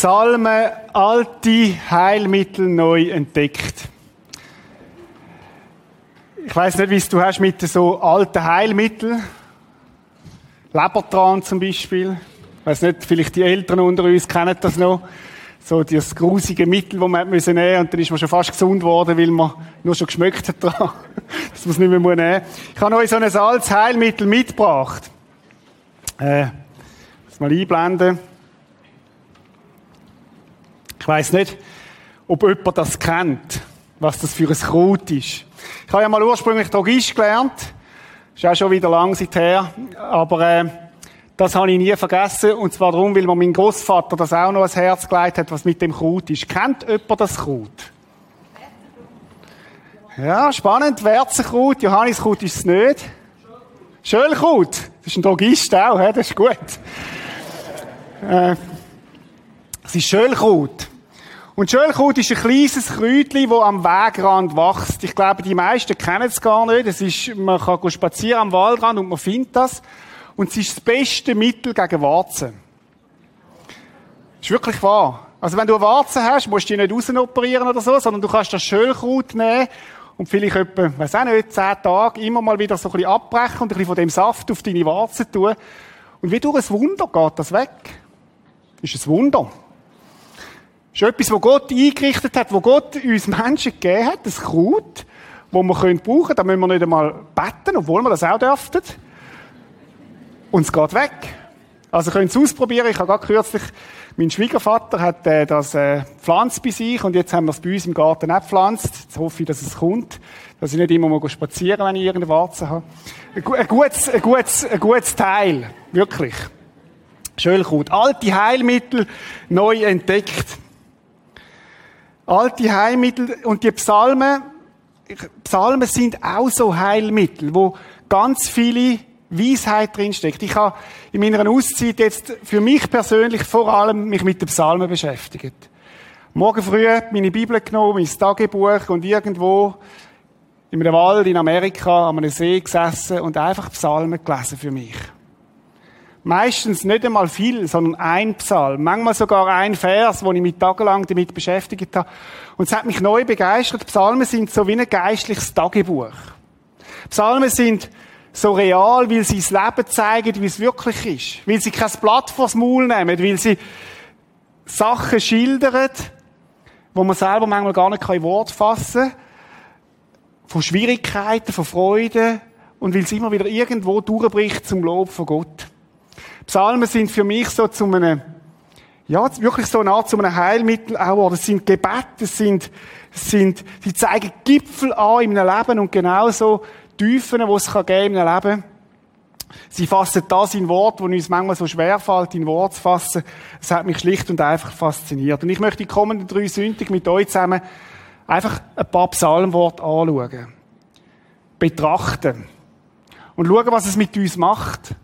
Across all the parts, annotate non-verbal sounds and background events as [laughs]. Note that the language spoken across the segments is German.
Psalmen alte Heilmittel neu entdeckt. Ich weiß nicht, wie es du hast mit so alten Heilmitteln. Lebertran zum Beispiel. Ich weiß nicht, vielleicht die Eltern unter uns kennen das noch. So das grusige Mittel, das man nehmen und dann ist man schon fast gesund worden, weil man nur schon geschmeckt hat dran. [laughs] dass man es nicht mehr nehmen muss. Ich habe euch so ein altes Heilmittel mitgebracht. Äh, das mal einblenden. Ich weiß nicht, ob jemand das kennt, was das für ein Kraut ist. Ich habe ja mal ursprünglich Drogist gelernt. Ist auch schon wieder lang seither. Aber äh, das habe ich nie vergessen. Und zwar darum, weil mir mein Großvater das auch noch ans Herz gelegt hat, was mit dem Kraut ist. Kennt jemand das Kraut? Ja, spannend. Werzenkraut. Johanniskraut ist es nicht. Schölkraut. Das ist ein Drogist auch, he? das ist gut. Äh, es ist Schölkraut. Und Schölkraut ist ein kleines Kräutchen, das am Wegrand wächst. Ich glaube, die meisten kennen es gar nicht. Es ist, man kann spazieren am Waldrand und man findet das. Und es ist das beste Mittel gegen Warzen. Das ist wirklich wahr. Also wenn du eine Warze hast, musst du die nicht rausoperieren oder so, sondern du kannst das Schölkraut nehmen und vielleicht etwa, weiß auch nicht, zehn Tage immer mal wieder so ein bisschen abbrechen und ein bisschen von dem Saft auf deine Warze tun. Und wie durch ein Wunder geht das weg. Ist ein Wunder. Ist etwas, was Gott eingerichtet hat, wo Gott uns Menschen gegeben hat, das Kraut, das wir brauchen können. Da müssen wir nicht einmal beten, obwohl wir das auch dürften. Und es geht weg. Also könnt es ausprobieren. Ich habe gerade kürzlich, mein Schwiegervater hat äh, das äh, pflanzt bei sich und jetzt haben wir es bei uns im Garten auch gepflanzt. Jetzt hoffe ich, dass es kommt. Dass ich nicht immer mal spazieren wenn ich irgendeine Warze habe. Ein, ein, gutes, ein, gutes, ein gutes Teil. Wirklich. Schölkraut. Alte Heilmittel neu entdeckt. Alte Heilmittel und die Psalmen, Psalmen sind auch so Heilmittel, wo ganz viele Weisheit drinsteckt. Ich habe in meiner Auszeit jetzt für mich persönlich vor allem mich mit den Psalmen beschäftigt. Morgen früh meine Bibel genommen, mein Tagebuch und irgendwo in einem Wald in Amerika an einem See gesessen und einfach Psalmen gelesen für mich. Meistens nicht einmal viel, sondern ein Psalm. Manchmal sogar ein Vers, wo ich mich tagelang damit beschäftigt habe. Und es hat mich neu begeistert. Psalmen sind so wie ein geistliches Tagebuch. Psalmen sind so real, weil sie das Leben zeigen, wie es wirklich ist. Weil sie kein Blatt vors Maul nehmen, weil sie Sachen schildern, wo man selber manchmal gar nicht in Wort fassen kann. Von Schwierigkeiten, von Freuden. Und weil es immer wieder irgendwo durchbricht zum Lob von Gott. Psalmen sind für mich so zu einem, ja, wirklich so eine Art zu einem Heilmittel auch. Es sind Gebete, es sind, es sind, sie zeigen Gipfel an in einem Leben und genauso Tiefen, die es geben in einem Leben. Sie fassen das in Wort, wo uns manchmal so schwer fällt, in Wort zu fassen. Es hat mich schlicht und einfach fasziniert. Und ich möchte die kommenden drei Sündig mit euch zusammen einfach ein paar Psalmworte anschauen. Betrachten. Und schauen, was es mit uns macht.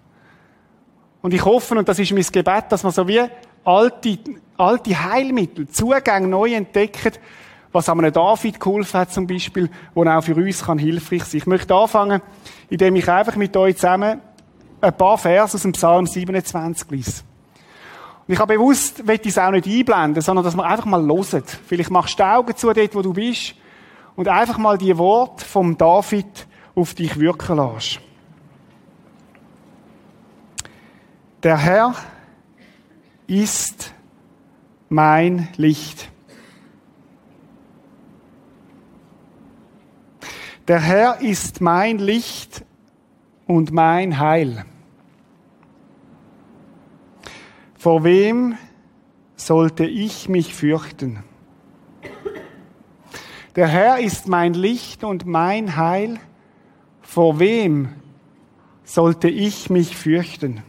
Und ich hoffe, und das ist mein Gebet, dass wir so wie alte, alte Heilmittel, Zugänge neu entdecken, was einem David geholfen hat zum Beispiel, wo auch für uns kann hilfreich sein. Ich möchte anfangen, indem ich einfach mit euch zusammen ein paar Verse aus dem Psalm 27 lese. Und ich habe bewusst, will es auch nicht einblenden, sondern dass wir einfach mal hören. Vielleicht machst du die Augen zu dort, wo du bist, und einfach mal die Worte vom David auf dich wirken lässt. Der Herr ist mein Licht. Der Herr ist mein Licht und mein Heil. Vor wem sollte ich mich fürchten? Der Herr ist mein Licht und mein Heil. Vor wem sollte ich mich fürchten?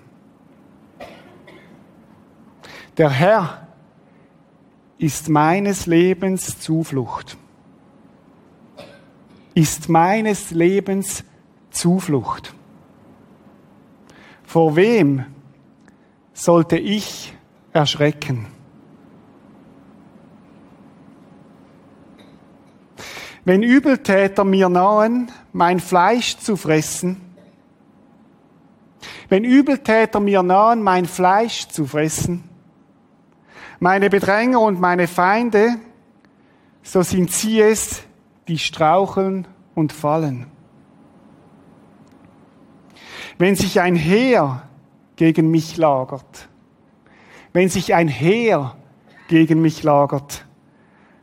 Der Herr ist meines Lebens Zuflucht. Ist meines Lebens Zuflucht. Vor wem sollte ich erschrecken? Wenn Übeltäter mir nahen, mein Fleisch zu fressen, wenn Übeltäter mir nahen, mein Fleisch zu fressen, meine Bedränger und meine Feinde, so sind sie es, die straucheln und fallen. Wenn sich ein Heer gegen mich lagert, wenn sich ein Heer gegen mich lagert,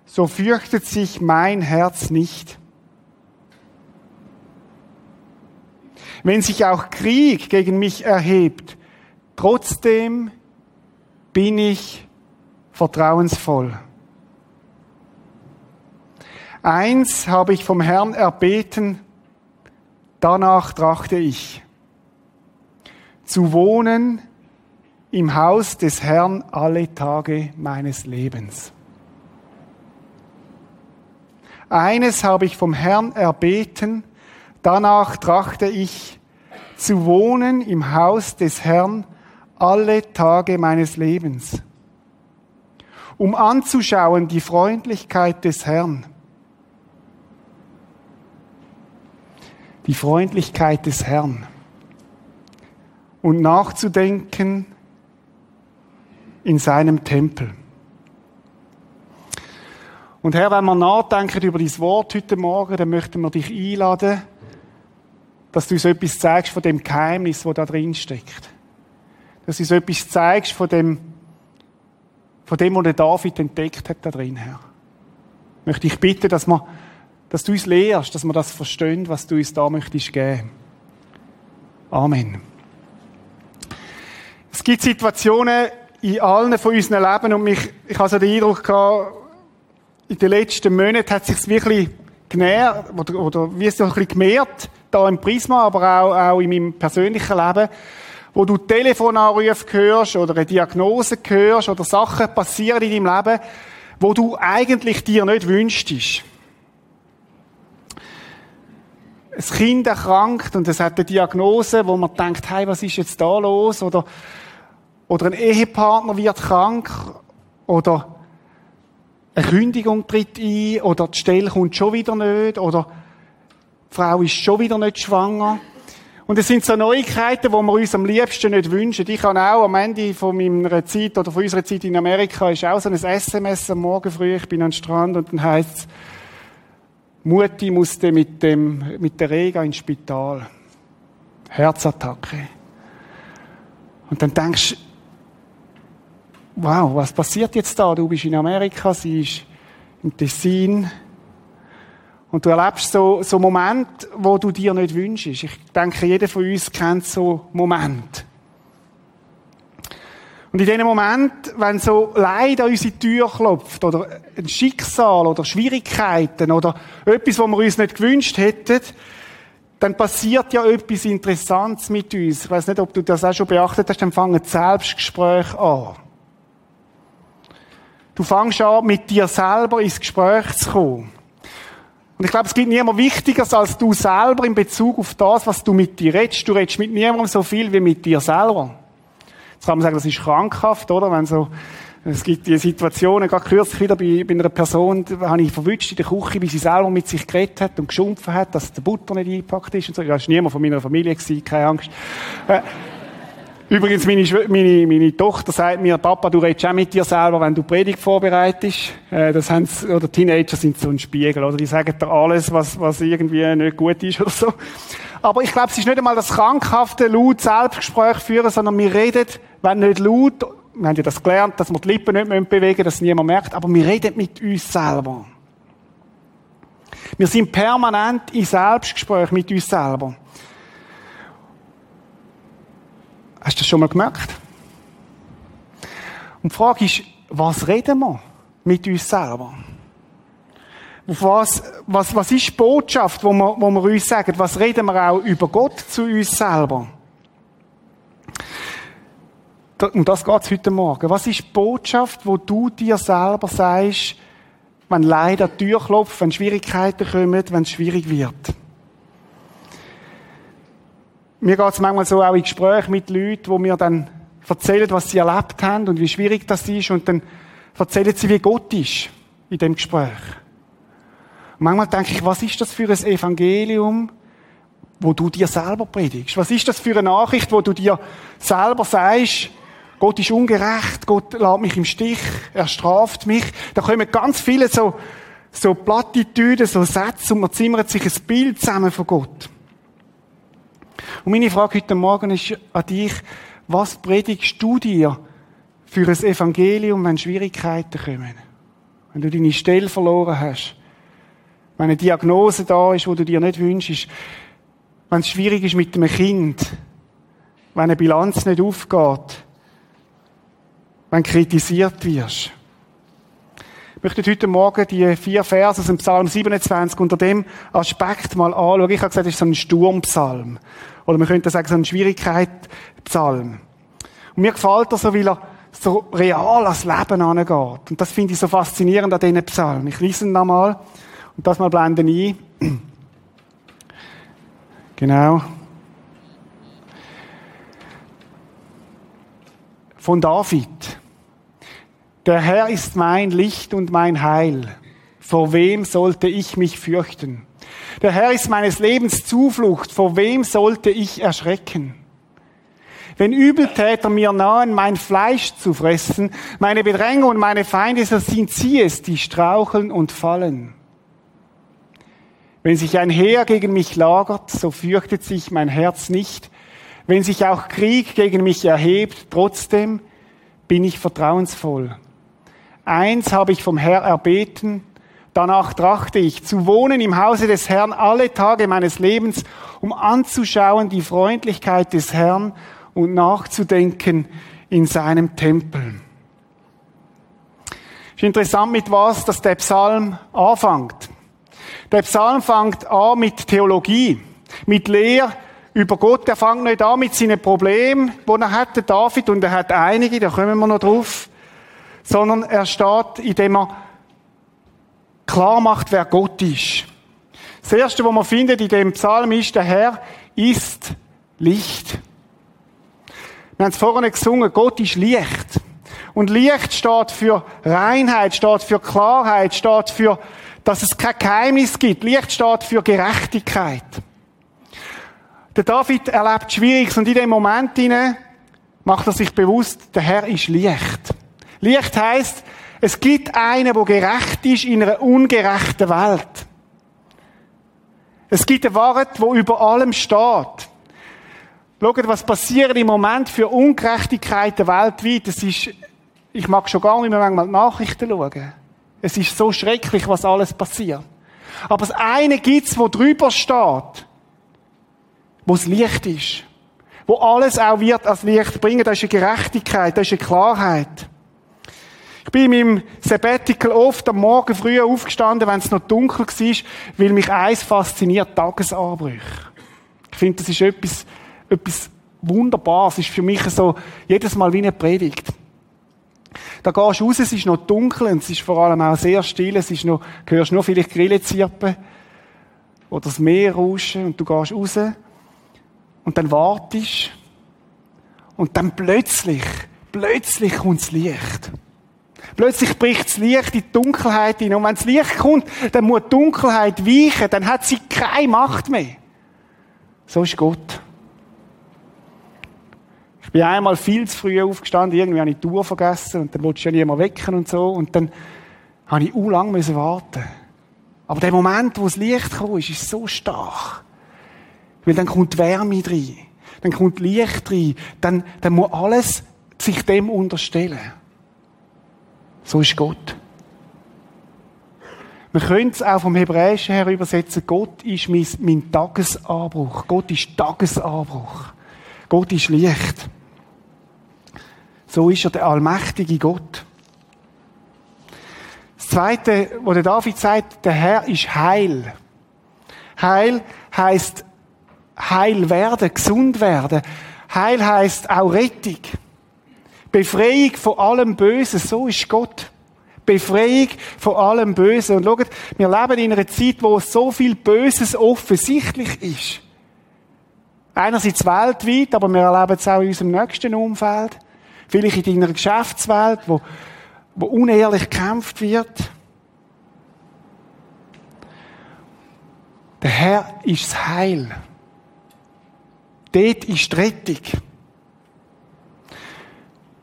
so fürchtet sich mein Herz nicht. Wenn sich auch Krieg gegen mich erhebt, trotzdem bin ich vertrauensvoll. Eins habe ich vom Herrn erbeten, danach trachte ich, zu wohnen im Haus des Herrn alle Tage meines Lebens. Eines habe ich vom Herrn erbeten, danach trachte ich, zu wohnen im Haus des Herrn alle Tage meines Lebens, um anzuschauen die Freundlichkeit des Herrn die Freundlichkeit des Herrn und nachzudenken in seinem Tempel. Und Herr, wenn wir nachdenken über dein Wort heute Morgen, dann möchten wir dich einladen, dass du uns etwas zeigst von dem Geheimnis, das da drin steckt. Dass du uns etwas zeigst von dem, von dem, was der David entdeckt hat da drin, Herr. Möchte ich bitten, dass wir dass du uns lehrst, dass wir das verstehen, was du uns da möchtest geben. Amen. Es gibt Situationen in allen von unseren Leben und mich, ich habe so den Eindruck gehabt, in den letzten Monaten hat es sich wirklich genährt, oder, oder wie es so ein bisschen gemehrt, da im Prisma, aber auch, auch in meinem persönlichen Leben, wo du Telefonanrufe hörst oder eine Diagnose hörst oder Sachen passieren in deinem Leben, wo du eigentlich dir nicht wünschst ein Kind erkrankt und es hat eine Diagnose, wo man denkt, hey, was ist jetzt da los? Oder, oder ein Ehepartner wird krank oder eine Kündigung tritt ein oder die Stelle kommt schon wieder nicht oder die Frau ist schon wieder nicht schwanger. Und es sind so Neuigkeiten, die wir uns am liebsten nicht wünschen. Ich habe auch am Ende von meiner Zeit oder von unserer Zeit in Amerika ist auch so ein SMS am Morgen früh, ich bin am Strand und dann heißt es, Mutti musste mit, dem, mit der Rega ins Spital. Herzattacke. Und dann denkst du, wow, was passiert jetzt da? Du bist in Amerika, sie ist im Tessin. Und du erlebst so, so Momente, wo du dir nicht wünschst. Ich denke, jeder von uns kennt so Momente. Und in dem Moment, wenn so Leid an unsere Tür klopft, oder ein Schicksal, oder Schwierigkeiten, oder etwas, was wir uns nicht gewünscht hätten, dann passiert ja etwas Interessantes mit uns. Ich weiß nicht, ob du das auch schon beachtet hast, dann fangen Selbstgespräche an. Du fängst an, mit dir selber ins Gespräch zu kommen. Und ich glaube, es gibt niemand Wichtigeres als du selber in Bezug auf das, was du mit dir redest. Du redest mit niemandem so viel wie mit dir selber. Jetzt kann man sagen, das ist krankhaft, oder? Wenn so, es gibt die Situationen, gerade kürzlich wieder bei, bei einer Person, da habe ich verwünscht in der Küche, wie sie selber mit sich geredet hat und geschumpfen hat, dass der Butter nicht eingepackt ist und so. Das war niemand von meiner Familie, keine Angst. Äh, übrigens, meine, meine, meine Tochter sagt mir, Papa, du redest auch mit dir selber, wenn du Predigt vorbereitest. Äh, das haben sie, oder Teenager sind so ein Spiegel, oder? Die sagen dir alles, was, was irgendwie nicht gut ist oder so. Aber ich glaube, es ist nicht einmal das krankhafte laut Selbstgespräch führen, sondern wir reden, wenn nicht laut, wir haben ja das gelernt, dass wir die Lippen nicht bewegen müssen, dass niemand merkt, aber wir reden mit uns selber. Wir sind permanent in Selbstgespräch mit uns selber. Hast du das schon mal gemerkt? Und die Frage ist, was reden wir mit uns selber? was, was, was ist die Botschaft, wo wir, wo wir uns sagen? Was reden wir auch über Gott zu uns selber? Um das geht es heute Morgen. Was ist die Botschaft, wo du dir selber sagst, wenn Leid an die Tür klopft, wenn Schwierigkeiten kommen, wenn es schwierig wird? Mir geht es manchmal so auch in Gesprächen mit Leuten, wo mir dann erzählen, was sie erlebt haben und wie schwierig das ist und dann erzählen sie, wie Gott ist in dem Gespräch. Und manchmal denke ich, was ist das für ein Evangelium, wo du dir selber predigst? Was ist das für eine Nachricht, wo du dir selber sagst, Gott ist ungerecht, Gott lässt mich im Stich, er straft mich. Da kommen ganz viele so, so Plattitüden, so Sätze und man zimmert sich ein Bild zusammen von Gott. Und meine Frage heute Morgen ist an dich, was predigst du dir für ein Evangelium, wenn Schwierigkeiten kommen? Wenn du deine Stelle verloren hast? Wenn eine Diagnose da ist, wo du dir nicht wünschst? Wenn es schwierig ist mit einem Kind? Wenn eine Bilanz nicht aufgeht? Wenn kritisiert wirst? Ich möchte heute Morgen die vier Verse aus dem Psalm 27 unter dem Aspekt mal anschauen. Ich habe gesagt, das ist so ein Sturmpsalm. Oder man könnte sagen, so ein Schwierigkeitspsalm. Und mir gefällt er so, weil er so real ans Leben angeht. Und das finde ich so faszinierend an diesen Psalmen. Ich lese ihn nochmal und das mal blenden ein. [clears throat] Genau. Von David. Der Herr ist mein Licht und mein Heil. Vor wem sollte ich mich fürchten? Der Herr ist meines Lebens Zuflucht. Vor wem sollte ich erschrecken? Wenn Übeltäter mir nahen, mein Fleisch zu fressen, meine Bedränger und meine Feinde, so sind sie es, die straucheln und fallen. Wenn sich ein Heer gegen mich lagert, so fürchtet sich mein Herz nicht. Wenn sich auch Krieg gegen mich erhebt, trotzdem bin ich vertrauensvoll. Eins habe ich vom Herr erbeten, danach trachte ich, zu wohnen im Hause des Herrn alle Tage meines Lebens, um anzuschauen die Freundlichkeit des Herrn und nachzudenken in seinem Tempel. Ist interessant, mit was dass der Psalm anfängt. Der Psalm fängt an mit Theologie, mit Lehr über Gott. Er fängt nicht an mit seinen Problemen, die er hat, der David, und er hat einige, da kommen wir noch drauf, sondern er steht, indem er klar macht, wer Gott ist. Das erste, was man findet in dem Psalm ist, der Herr ist Licht. Wir haben es vorhin gesungen, Gott ist Licht. Und Licht steht für Reinheit, steht für Klarheit, steht für, dass es kein Geheimnis gibt. Licht steht für Gerechtigkeit. Der David erlebt Schwieriges und in dem Moment hinein macht er sich bewusst, der Herr ist Licht. Licht heißt, es gibt einen, der gerecht ist in einer ungerechten Welt. Es gibt eine Wahrheit, wo über allem steht. Schaut, was passiert im Moment für Ungerechtigkeiten weltweit. Es ist, ich mag schon gar nicht mehr manchmal Nachrichten schauen. Es ist so schrecklich, was alles passiert. Aber das eine gibt's, wo drüber steht, wo es Licht ist. Wo alles auch wird als Licht bringen. Das ist eine Gerechtigkeit, das ist eine Klarheit. Ich bin in meinem Sabbatical oft am Morgen früh aufgestanden, wenn es noch dunkel war, weil mich eins fasziniert, Tagesanbrüche. Ich finde, das ist etwas, etwas Wunderbares. Es ist für mich so jedes Mal wie eine Predigt. Da gehst du raus, es ist noch dunkel und es ist vor allem auch sehr still. Es ist noch, du hörst nur vielleicht Grillen zirpen oder das Meer rauschen und du gehst raus und dann wartest und dann plötzlich, plötzlich kommt das Licht. Plötzlich bricht das Licht in die Dunkelheit hinein. Und wenn das Licht kommt, dann muss die Dunkelheit weichen. Dann hat sie keine Macht mehr. So ist Gott bin einmal viel zu früh aufgestanden, irgendwie habe ich die Uhr vergessen und dann wollte ich ja niemand wecken und so und dann habe ich u lang müssen warten. Aber der Moment, wo das Licht kam, ist, ist so stark. Weil dann kommt Wärme rein, dann kommt Licht rein, dann, dann muss alles sich dem unterstellen. So ist Gott. Wir können es auch vom Hebräischen her übersetzen, Gott ist mein, mein Tagesanbruch. Gott ist Tagesanbruch. Gott ist Licht. So ist er der allmächtige Gott. Das Zweite, wo der David sagt, der Herr ist Heil. Heil heißt Heil werden, gesund werden. Heil heißt auch Rettung. Befreiung von allem Bösen, so ist Gott. Befreiung von allem Bösen. Und schaut, wir leben in einer Zeit, wo so viel Böses offensichtlich ist. Einerseits weltweit, aber wir erleben es auch in unserem nächsten Umfeld. Vielleicht in deiner Geschäftswelt, wo, wo unehrlich gekämpft wird. Der Herr ist das Heil. Dort ist die Rettung.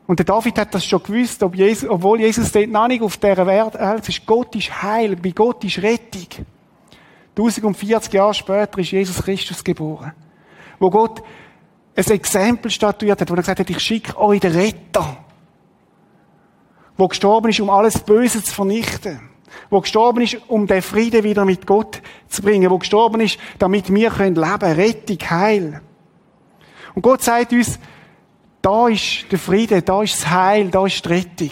Und der David hat das schon gewusst, obwohl Jesus dort noch nicht auf dieser Welt ist. Gott ist Heil, bei Gott ist Rettung. 1040 Jahre später ist Jesus Christus geboren. Wo Gott ein Exempel statuiert hat, wo er gesagt hat, ich schicke euch den Retter. Wo gestorben ist, um alles Böse zu vernichten. Wo gestorben ist, um den Frieden wieder mit Gott zu bringen. Wo gestorben ist, damit wir können leben. Rettung, Heil. Und Gott sagt uns, da ist der Friede, da ist das Heil, da ist die Rettung.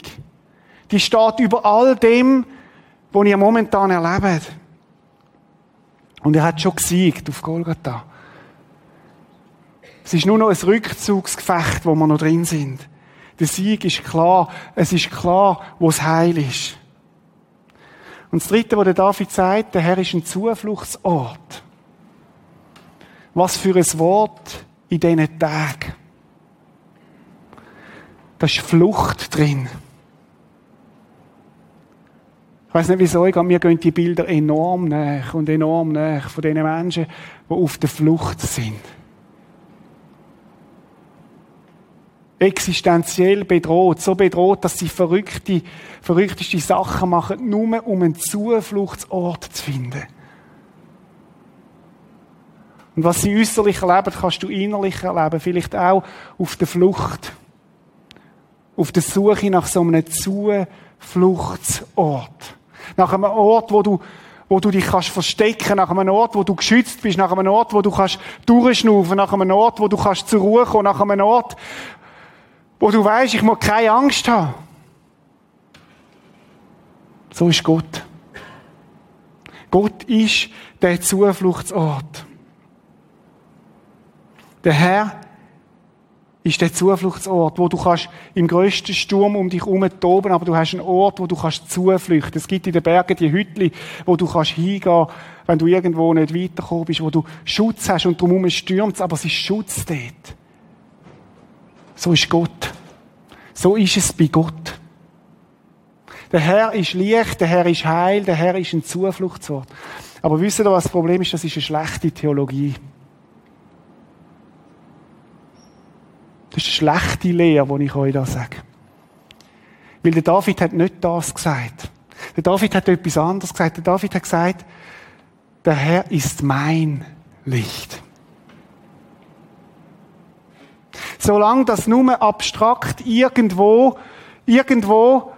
Die steht über all dem, was ihr momentan erlebt. Und er hat schon gesiegt auf Golgatha. Es ist nur noch ein Rückzugsgefecht, wo wir noch drin sind. Der Sieg ist klar. Es ist klar, wo das Heil ist. Und das Dritte, was der David sagt, der Herr ist ein Zufluchtsort. Was für ein Wort in diesen Tagen. Da ist Flucht drin. Ich weiß nicht, wieso, mir gehen die Bilder enorm nach und enorm nach von den Menschen, die auf der Flucht sind. Existenziell bedroht, so bedroht, dass sie verrückte, verrückteste Sachen machen, nur um einen Zufluchtsort zu finden. Und was sie äußerlich erleben, kannst du innerlich erleben, vielleicht auch auf der Flucht auf der Suche nach so einem Zufluchtsort. Nach einem Ort, wo du, wo du dich kannst verstecken, nach einem Ort, wo du geschützt bist, nach einem Ort, wo du kannst durchschnaufen, nach einem Ort, wo du kannst zur Ruhe kommen, nach einem Ort, wo du weißt, ich muss keine Angst haben. So ist Gott. Gott ist der Zufluchtsort. Der Herr ist der Zufluchtsort, wo du kannst im grössten Sturm um dich herum toben, aber du hast einen Ort, wo du kannst zuflüchten. Es gibt in den Bergen die Hütli, wo du kannst hingehen, wenn du irgendwo nicht weitergekommen bist, wo du Schutz hast und drumherum stürmt aber es ist Schutz dort. So ist Gott. So ist es bei Gott. Der Herr ist Licht, der Herr ist Heil, der Herr ist ein Zufluchtsort. Aber wisst ihr, was das Problem ist? Das ist eine schlechte Theologie. Das ist eine schlechte Lehre, die ich euch da sage. Weil der David hat nicht das gesagt. Der David hat etwas anderes gesagt. Der David hat gesagt, der Herr ist mein Licht. Solange das nur abstrakt irgendwo, irgendwo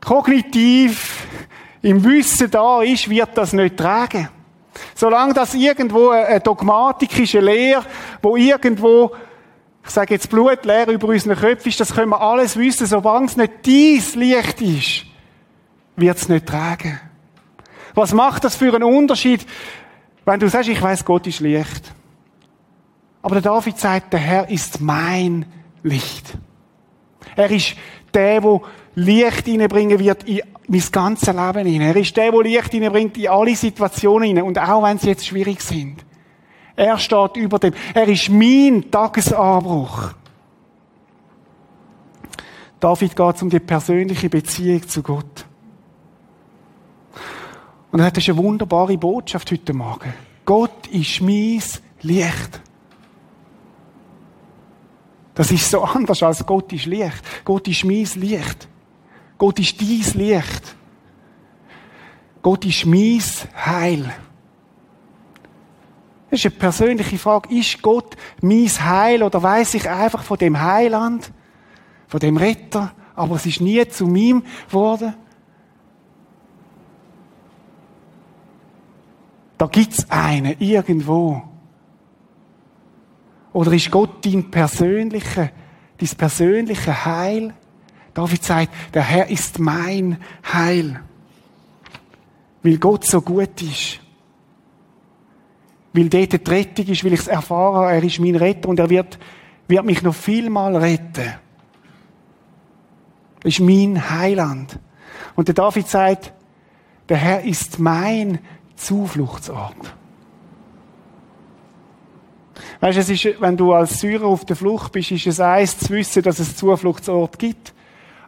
kognitiv im Wissen da ist, wird das nicht tragen. Solange das irgendwo eine dogmatische Lehre, wo irgendwo ich sage jetzt blutleer über unseren Köpfen ist, das können wir alles wissen, solange es nicht dies Licht ist, wird es nicht tragen. Was macht das für einen Unterschied, wenn du sagst, ich weiß, Gott ist Licht. Aber der David sagt, der Herr ist mein Licht. Er ist der, der Licht hineinbringen wird in mein ganzes Leben hinein. Er ist der, der Licht hineinbringt in alle Situationen hinein. Und auch wenn sie jetzt schwierig sind. Er steht über dem. Er ist mein Tagesanbruch. David geht um die persönliche Beziehung zu Gott. Und er hat eine wunderbare Botschaft heute Morgen. Gott ist mein Licht. Das ist so anders als Gott ist Licht. Gott ist mein Licht. Gott ist dies Licht. Gott ist mein Heil. Das ist eine persönliche Frage. Ist Gott mein Heil oder weiß ich einfach von dem Heiland, von dem Retter, aber es ist nie zu mir geworden? Da gibt's einen irgendwo. Oder ist Gott dein persönlicher, dein persönliche Heil? David sagt, der Herr ist mein Heil. Weil Gott so gut ist weil dort die Rettung ist, weil ich es erfahre, er ist mein Retter und er wird, wird mich noch vielmal retten. Das ist mein Heiland. Und der David sagt, der Herr ist mein Zufluchtsort. Weißt es ist, wenn du als Syrer auf der Flucht bist, ist es eins zu wissen, dass es Zufluchtsort gibt.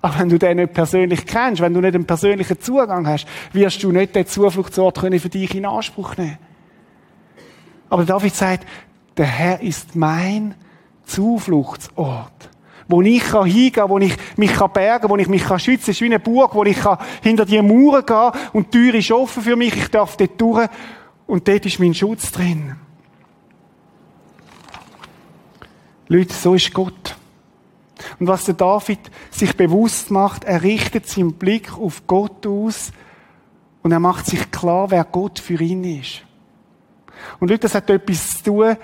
Aber wenn du den nicht persönlich kennst, wenn du nicht einen persönlichen Zugang hast, wirst du nicht den Zufluchtsort für dich in Anspruch nehmen. Aber David sagt, der Herr ist mein Zufluchtsort. wo ich kann hingehen wo ich mich kann bergen wo ich mich kann schützen Es ist wie eine Burg, wo ich kann hinter die Mauern gehen und die Tür ist offen für mich, ich darf dort durch und dort ist mein Schutz drin. Leute, so ist Gott. Und was der David sich bewusst macht, er richtet seinen Blick auf Gott aus und er macht sich klar, wer Gott für ihn ist. Und Leute, das hat etwas zu tun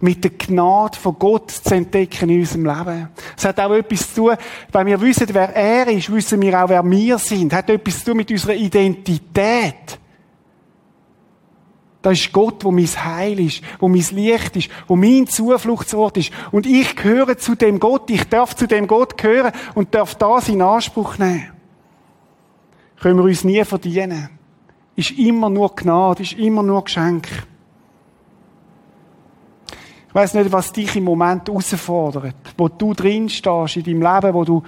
mit der Gnade von Gott zu entdecken in unserem Leben. Es hat auch etwas zu tun, weil wir wissen, wer er ist, wissen wir auch, wer wir sind. Es hat etwas zu tun mit unserer Identität. Das ist Gott, wo mein Heil ist, wo mein Licht ist, wo mein Zufluchtsort ist. Und ich gehöre zu dem Gott, ich darf zu dem Gott gehören und darf das in Anspruch nehmen. Können wir uns nie verdienen. Ist immer nur Gnade, ist immer nur Geschenk. Ich weiß nicht, was dich im Moment herausfordert, wo du drin stehst in deinem Leben, wo du,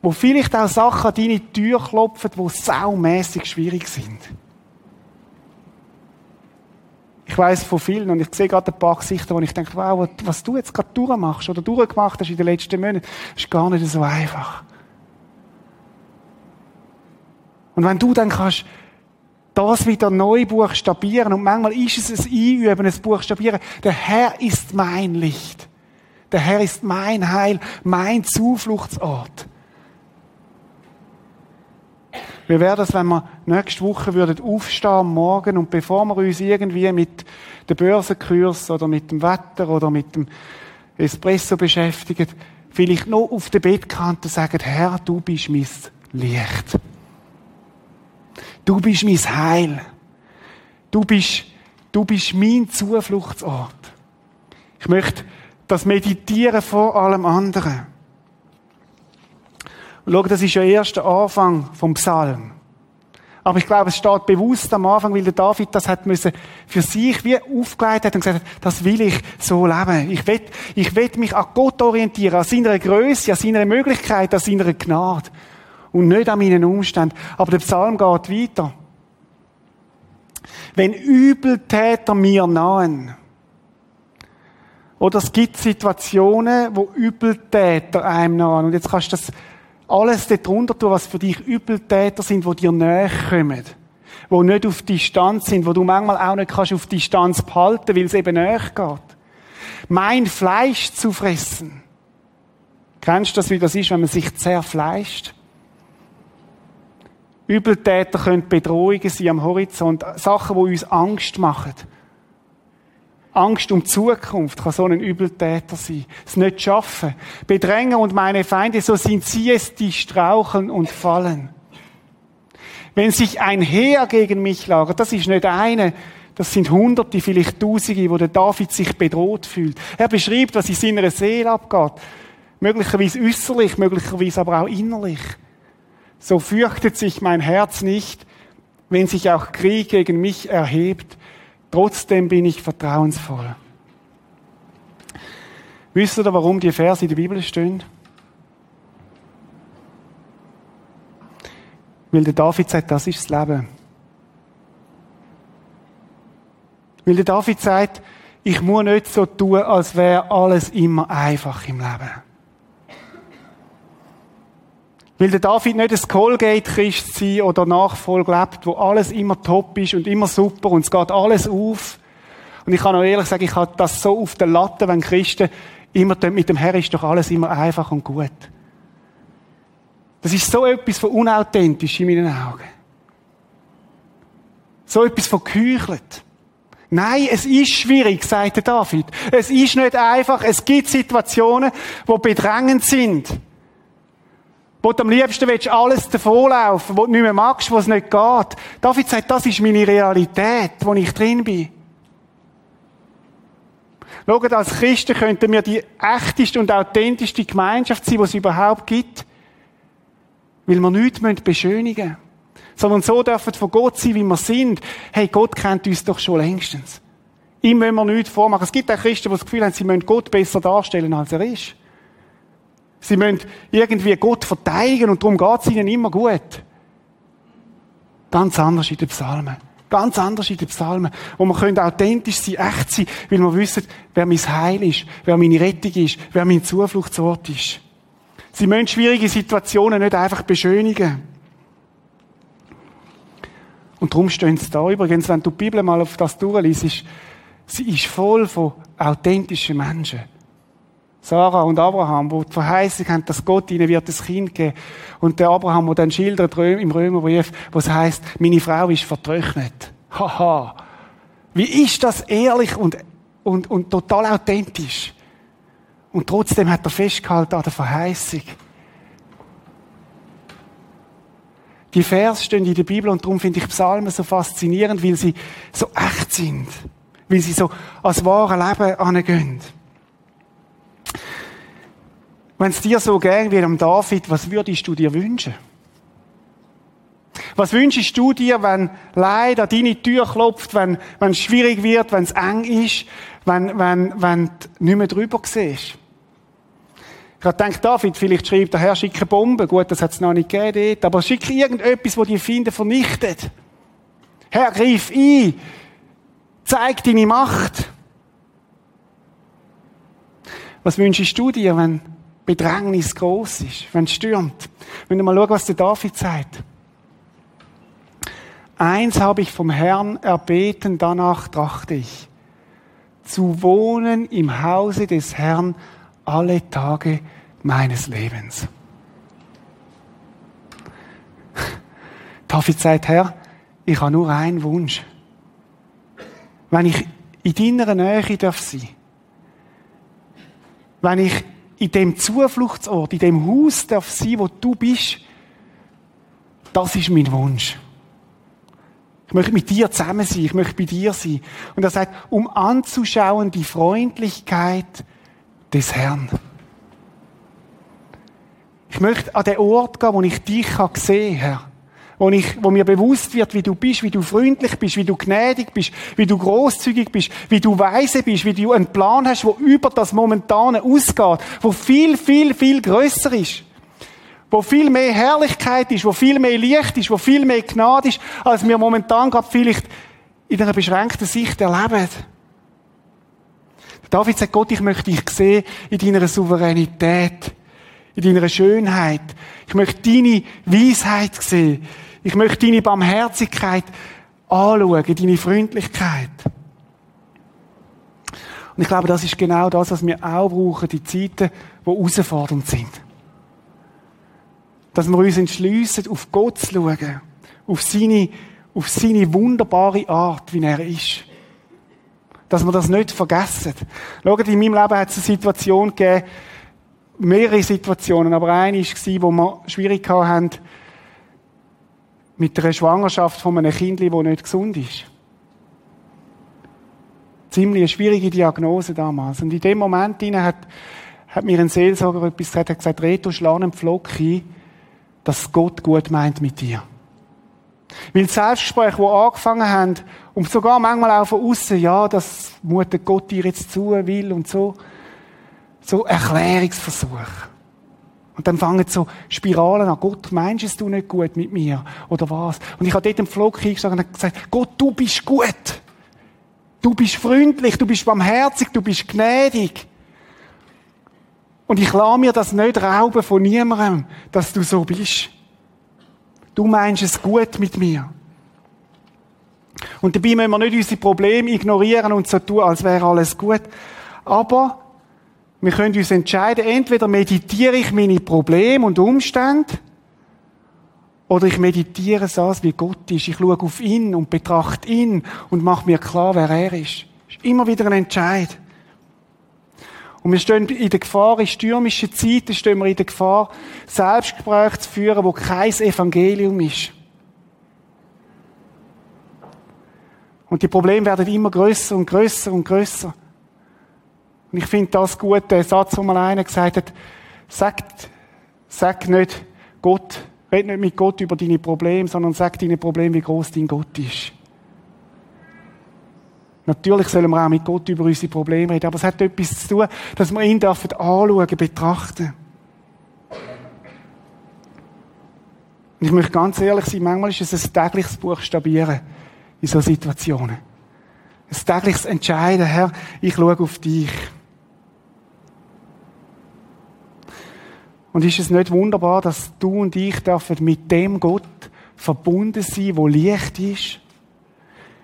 wo vielleicht auch Sachen an deine Tür klopfen, die saumässig schwierig sind. Ich weiß von vielen und ich sehe gerade ein paar Gesichter, wo ich denke, wow, was du jetzt gerade durchmachst oder durchgemacht hast in den letzten Monaten, ist gar nicht so einfach. Und wenn du dann kannst das wieder neu buchstabieren. Und manchmal ist es ein Einüben, ein Buchstabieren. Der Herr ist mein Licht. Der Herr ist mein Heil, mein Zufluchtsort. Wie wäre das, wenn wir nächste Woche würden aufstehen am Morgen und bevor wir uns irgendwie mit der Börsenkurs oder mit dem Wetter oder mit dem Espresso beschäftigen, vielleicht noch auf der Bettkante sagen, Herr, du bist mein Licht. Du bist mein Heil. Du bist, du bist mein Zufluchtsort. Ich möchte das meditieren vor allem anderen. Schau, das ist ja erst der Anfang vom Psalm. Aber ich glaube, es steht bewusst am Anfang, weil der David das hat müssen für sich wie aufgeleitet hat und gesagt hat, das will ich so leben. Ich will, ich will mich an Gott orientieren, an seiner Größe, an seiner Möglichkeit, an seiner Gnade und nicht an meinen Umständen. Aber der Psalm geht weiter. Wenn Übeltäter mir nahen, oder es gibt Situationen, wo Übeltäter einem nahen, und jetzt kannst du das alles darunter tun, was für dich Übeltäter sind, wo dir näher kommen. Wo nicht auf Distanz sind, wo du manchmal auch nicht kannst auf Distanz behalten, weil es eben näher geht. Mein Fleisch zu fressen. Kennst du das, wie das ist, wenn man sich zerfleischt? Übeltäter können Bedrohungen sein am Horizont, Sachen, die uns Angst machen. Angst um Zukunft kann so ein Übeltäter sein. Es nicht schaffen. Bedrängen und meine Feinde, so sind sie es, die straucheln und fallen. Wenn sich ein Heer gegen mich lagert, das ist nicht eine, das sind Hunderte, vielleicht Tausende, wo der David sich bedroht fühlt. Er beschreibt, was in seiner Seele abgeht. Möglicherweise äußerlich, möglicherweise aber auch innerlich so fürchtet sich mein Herz nicht, wenn sich auch Krieg gegen mich erhebt, trotzdem bin ich vertrauensvoll. Wisst ihr, warum die Verse in der Bibel stehen? Weil der David sagt, das ist das Leben. Weil der David sagt, ich muss nicht so tun, als wäre alles immer einfach im Leben. Weil der David nicht ein Colgate-Christ sein oder Nachfolger lebt, wo alles immer top ist und immer super und es geht alles auf. Und ich kann auch ehrlich sagen, ich habe das so auf der Latte, wenn Christen immer mit dem Herr ist doch alles immer einfach und gut. Das ist so etwas von unauthentisch in meinen Augen. So etwas von geheuchelt. Nein, es ist schwierig, sagt der David. Es ist nicht einfach. Es gibt Situationen, wo bedrängend sind wo du am liebsten willst, alles davonlaufen, wo du nicht mehr magst, wo es nicht geht. David sagt, das ist meine Realität, wo ich drin bin. Schaut, als Christen könnten wir die echteste und authentischste Gemeinschaft sein, die es überhaupt gibt. Weil wir nichts beschönigen müssen. Sondern so dürfen von Gott sein, wie wir sind. Hey, Gott kennt uns doch schon längstens. Ihm müssen wir nichts vormachen. Es gibt auch Christen, die das Gefühl haben, sie müssen Gott besser darstellen, als er ist. Sie müssen irgendwie Gott verteidigen und darum geht es ihnen immer gut. Ganz anders in den Psalmen. Ganz anders in den Psalmen. Wo wir können authentisch sein, echt sein, weil wir wissen, wer mein Heil ist, wer meine Rettung ist, wer mein Zufluchtsort ist. Sie müssen schwierige Situationen nicht einfach beschönigen. Und darum stehen sie da. Übrigens, wenn du die Bibel mal auf das durchliest, sie ist voll von authentischen Menschen. Sarah und Abraham, wo die Verheißung haben, dass Gott ihnen wird das Kind geben. Und der Abraham, der dann schildert im Römerbrief, wo es heißt, meine Frau ist vertrocknet. Haha. Wie ist das ehrlich und, und, und total authentisch? Und trotzdem hat er festgehalten an der Verheißung. Die Vers stehen in der Bibel und darum finde ich Psalmen so faszinierend, weil sie so echt sind. Weil sie so als wahre Leben angehen. Wenn es dir so gern wie am David, was würdest du dir wünschen? Was wünschst du dir, wenn Leid an deine Tür klopft, wenn, es schwierig wird, wenn es eng ist, wenn, wenn, wenn du nicht mehr drüber siehst? Ich habe gedacht, David, vielleicht schreibt der Herr, schicke Bomben. Gut, das hat es noch nicht gegeben dort. Aber schicke irgendetwas, wo die Finden vernichtet. Herr, greif ein. Zeig deine Macht. Was wünschst du dir, wenn Bedrängnis groß ist, wenn es stürmt? Wenn du mal schaust, was der David sagt. Eins habe ich vom Herrn erbeten, danach trachte ich. Zu wohnen im Hause des Herrn alle Tage meines Lebens. [laughs] David sagt, Herr, ich habe nur einen Wunsch. Wenn ich in deiner Nähe darf sein, wenn ich in dem Zufluchtsort, in dem Haus darf sein, wo du bist, das ist mein Wunsch. Ich möchte mit dir zusammen sein, ich möchte bei dir sein. Und er sagt, um anzuschauen die Freundlichkeit des Herrn. Ich möchte an den Ort gehen, wo ich dich sehen kann, Herr. Wo, ich, wo mir bewusst wird, wie du bist, wie du freundlich bist, wie du gnädig bist, wie du großzügig bist, wie du weise bist, wie du einen Plan hast, wo über das Momentane ausgeht, wo viel, viel, viel größer ist. Wo viel mehr Herrlichkeit ist, wo viel mehr Licht ist, wo viel mehr Gnade ist, als wir momentan gerade vielleicht in einer beschränkten Sicht erleben. David sagt, Gott, ich möchte dich sehen in deiner Souveränität in deiner Schönheit. Ich möchte deine Weisheit sehen. Ich möchte deine Barmherzigkeit anschauen, deine Freundlichkeit. Und ich glaube, das ist genau das, was wir auch brauchen, die Zeiten, die herausfordernd sind. Dass wir uns entschliessen, auf Gott zu schauen, auf seine, auf seine wunderbare Art, wie er ist. Dass wir das nicht vergessen. Schaut, in meinem Leben hat es eine Situation gegeben, mehrere Situationen, aber eine war, wo wir Schwierigkeiten hatten mit der Schwangerschaft von einem Kind, das nicht gesund ist. Ziemlich eine schwierige Diagnose damals. Und in dem Moment hat, hat mir ein Seelsorger etwas gesagt, hat gesagt, Reto, schlag einen Pflock ein, dass Gott gut meint mit dir. Weil Selbstgespräche, die angefangen haben, und sogar manchmal auch von außen, ja, das mutet Gott dir jetzt zu, will und so, so Erklärungsversuch. Und dann fangen so Spiralen an. Gott, meinst du nicht gut mit mir? Oder was? Und ich habe dort einen Pflock hingeschlagen und gesagt, Gott, du bist gut. Du bist freundlich, du bist barmherzig, du bist gnädig. Und ich lasse mir das nicht rauben von niemandem, dass du so bist. Du meinst es gut mit mir. Und dabei müssen wir nicht unsere Probleme ignorieren und so tun, als wäre alles gut. Aber wir können uns entscheiden, entweder meditiere ich meine Probleme und Umstände, oder ich meditiere das, wie Gott ist. Ich schaue auf ihn und betrachte ihn und mache mir klar, wer er ist. Das ist immer wieder ein Entscheid. Und wir stehen in der Gefahr, in stürmischen Zeiten stehen wir in der Gefahr, Selbstgespräche zu führen, wo kein Evangelium ist. Und die Probleme werden immer größer und größer und größer. Und ich finde das gut, der Satz, wo mal einer gesagt hat, sag, sag nicht Gott, red nicht mit Gott über deine Probleme, sondern sag deine Probleme, wie groß dein Gott ist. Natürlich sollen wir auch mit Gott über unsere Probleme reden, aber es hat etwas zu tun, dass wir ihn dürfen anschauen, betrachten. Und ich möchte ganz ehrlich sein, manchmal ist es ein tägliches Buchstabieren in solchen Situationen. Ein tägliches Entscheiden, Herr, ich schaue auf dich. Und ist es nicht wunderbar, dass du und ich dürfen mit dem Gott verbunden sein, wo Licht ist?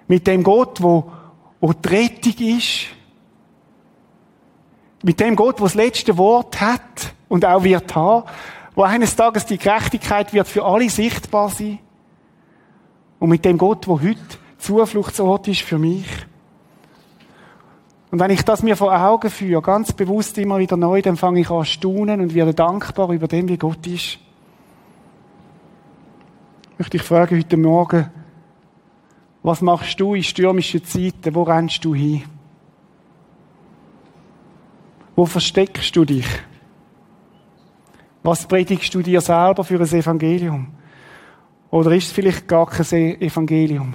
Mit dem Gott, wo, wo die Rettung ist? Mit dem Gott, wo das letzte Wort hat und auch wird haben? Wo eines Tages die Gerechtigkeit wird für alle sichtbar sein? Und mit dem Gott, wo heute Zufluchtsort ist für mich? Und wenn ich das mir vor Augen führe, ganz bewusst immer wieder neu, dann fange ich an staunen und werde dankbar über dem, wie Gott ist. Ich möchte dich fragen heute Morgen, was machst du in stürmischen Zeiten? Wo rennst du hin? Wo versteckst du dich? Was predigst du dir selber für ein Evangelium? Oder ist es vielleicht gar kein Evangelium?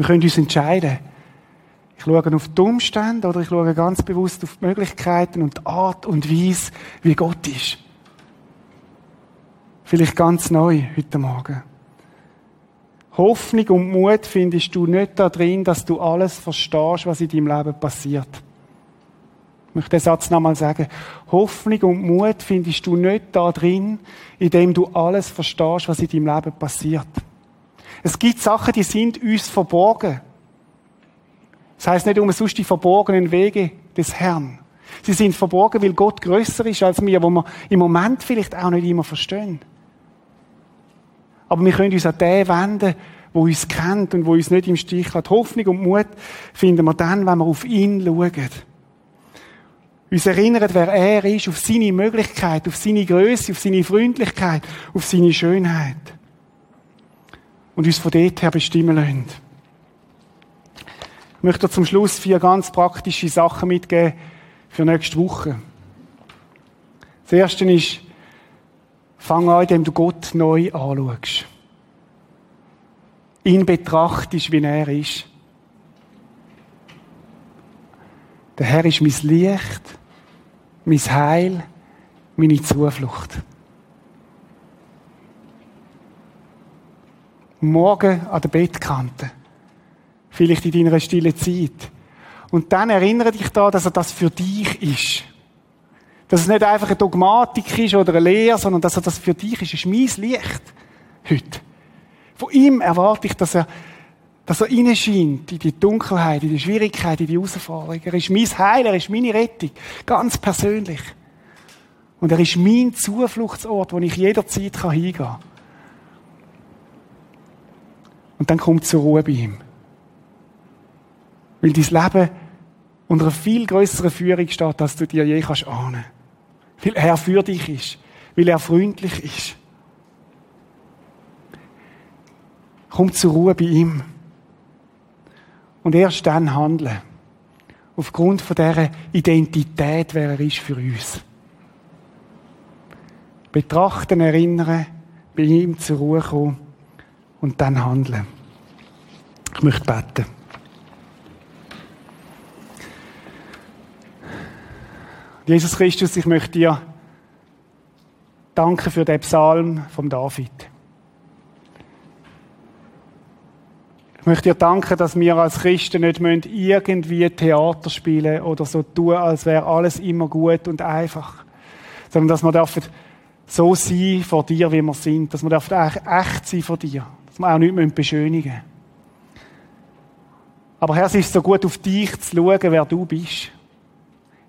Wir können uns entscheiden. Ich schaue auf die Umstände oder ich schaue ganz bewusst auf die Möglichkeiten und die Art und Weise, wie Gott ist. Vielleicht ganz neu heute Morgen. Hoffnung und Mut findest du nicht da drin, dass du alles verstehst, was in deinem Leben passiert. Ich möchte den Satz nochmal sagen. Hoffnung und Mut findest du nicht da drin, indem du alles verstehst, was in deinem Leben passiert. Es gibt Sachen, die sind uns verborgen. Das heißt nicht umsonst die verborgenen Wege des Herrn. Sie sind verborgen, weil Gott größer ist als wir, wo wir im Moment vielleicht auch nicht immer verstehen. Aber wir können uns an den wenden, wo uns kennt und wo uns nicht im Stich hat. Hoffnung und Mut finden wir dann, wenn wir auf ihn schauen. Uns erinnern, wer er ist, auf seine Möglichkeit, auf seine Größe, auf seine Freundlichkeit, auf seine Schönheit und uns von dort her bestimmen lassen. Ich möchte zum Schluss vier ganz praktische Sachen mitgeben für nächste Woche. Das erste ist, fang an, indem du Gott neu anschaust. Ihn betrachtest, wie er ist. Der Herr ist mein Licht, mein Heil, meine Zuflucht. Morgen an der Bettkante. Vielleicht in deiner stillen Zeit. Und dann erinnere dich daran, dass er das für dich ist. Dass es nicht einfach eine Dogmatik ist oder eine Lehre, sondern dass er das für dich ist. Es ist mein Licht. Heute. Von ihm erwarte ich, dass er, dass er hineinscheint in die Dunkelheit, in die Schwierigkeit, in die Herausforderung. Er ist mein Heil, er ist meine Rettung. Ganz persönlich. Und er ist mein Zufluchtsort, wo ich jederzeit hingehen kann. Und dann kommt zur Ruhe bei ihm. Weil dein Leben unter einer viel größeren Führung steht, als du dir je kannst ahnen. Weil er für dich ist. Weil er freundlich ist. Komm zur Ruhe bei ihm. Und erst dann handeln. Aufgrund von dieser Identität, wer er ist für uns. Betrachten, erinnern, bei ihm zur Ruhe kommen und dann handeln. Ich möchte beten. Jesus Christus, ich möchte dir danken für den Psalm vom David. Ich möchte dir danken, dass wir als Christen nicht irgendwie Theater spielen oder so tun, als wäre alles immer gut und einfach, sondern dass wir so sein vor dir, wie wir sind, dass wir dürfen echt sein vor dir wir auch nicht beschönigen müssen. Aber Herr, es ist so gut, auf dich zu schauen, wer du bist.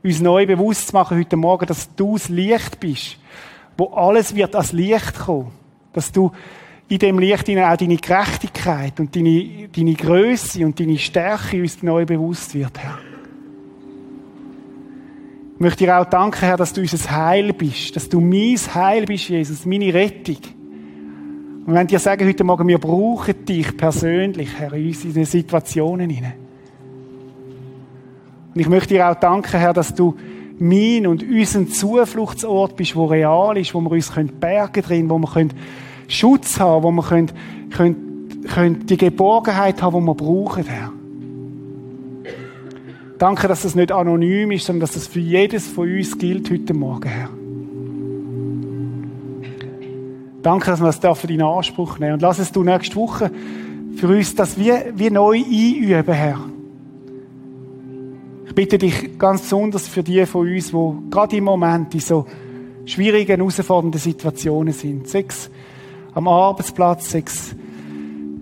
Uns neu bewusst zu machen heute Morgen, dass du das Licht bist, wo alles wird als Licht kommen. Dass du in dem Licht auch deine Gerechtigkeit und deine, deine Größe und deine Stärke uns neu bewusst wird, Herr. Ich möchte dir auch danken, Herr, dass du unser Heil bist, dass du mein Heil bist, Jesus, meine Rettung. Und wenn dir sagen heute Morgen, wir brauchen dich persönlich, Herr, in unseren Situationen hinein. Und ich möchte dir auch danken, Herr, dass du mein und unseren Zufluchtsort bist, wo real ist, wo wir uns bergen drin, wo wir Schutz haben, wo wir können, können, können die Geborgenheit haben, die wir brauchen, Herr. Danke, dass das nicht anonym ist, sondern dass das für jedes von uns gilt heute Morgen, Herr. Danke, dass wir das dürfen in Anspruch nehmen. Und lass es du nächste Woche für uns das wie, wie neu einüben, Herr. Ich bitte dich ganz besonders für die von uns, die gerade im Moment in so schwierigen, herausfordernden Situationen sind. Sechs am Arbeitsplatz, sechs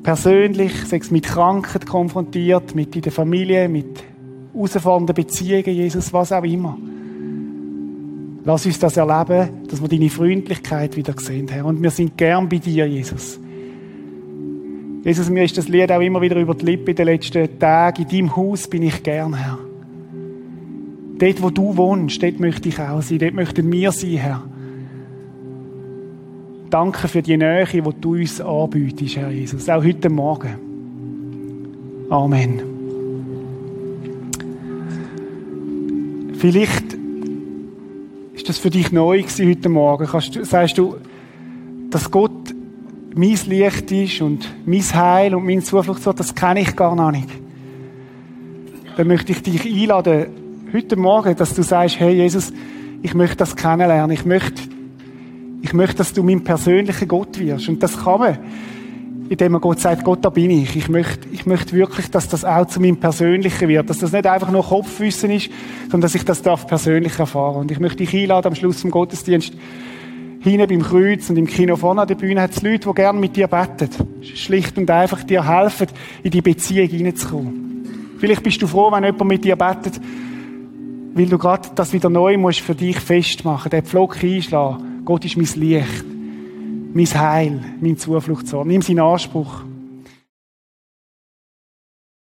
persönlich, sechs mit Krankheit konfrontiert, mit in der Familie, mit herausfordernden Beziehungen, Jesus, was auch immer. Lass uns das erleben, dass wir deine Freundlichkeit wieder sehen, Herr. Und wir sind gern bei dir, Jesus. Jesus, mir ist das Lied auch immer wieder über die Lippe in den letzten Tagen. In deinem Haus bin ich gern, Herr. Dort, wo du wohnst, dort möchte ich auch sein. Dort möchten wir sein, Herr. Danke für die Nähe, die du uns anbietest, Herr Jesus. Auch heute Morgen. Amen. Vielleicht ist das für dich neu gewesen heute Morgen. Kannst, sagst du, dass Gott mein Licht ist und mein Heil und mein Zufluchtsort, das kenne ich gar noch nicht. Dann möchte ich dich einladen, heute Morgen, dass du sagst, hey Jesus, ich möchte das kennenlernen. Ich möchte, ich möchte, dass du mein persönlicher Gott wirst. Und das kann man, indem man Gott sagt, Gott, da bin ich. Ich möchte, ich möchte wirklich, dass das auch zu meinem Persönlichen wird. Dass das nicht einfach nur Kopfwissen ist, sondern dass ich das darf persönlich erfahren. Und ich möchte dich einladen, am Schluss vom Gottesdienst, hinten beim Kreuz und im Kino vorne an der Bühne hat es Leute, die gerne mit dir beten. Schlicht und einfach dir helfen, in die Beziehung hineinzukommen. Vielleicht bist du froh, wenn jemand mit dir betet, weil du gerade das wieder neu musst für dich festmachen, den Pflock einschlagen. Gott ist mein Licht, mein Heil, mein Zufluchtsort. Nimm sie in Anspruch.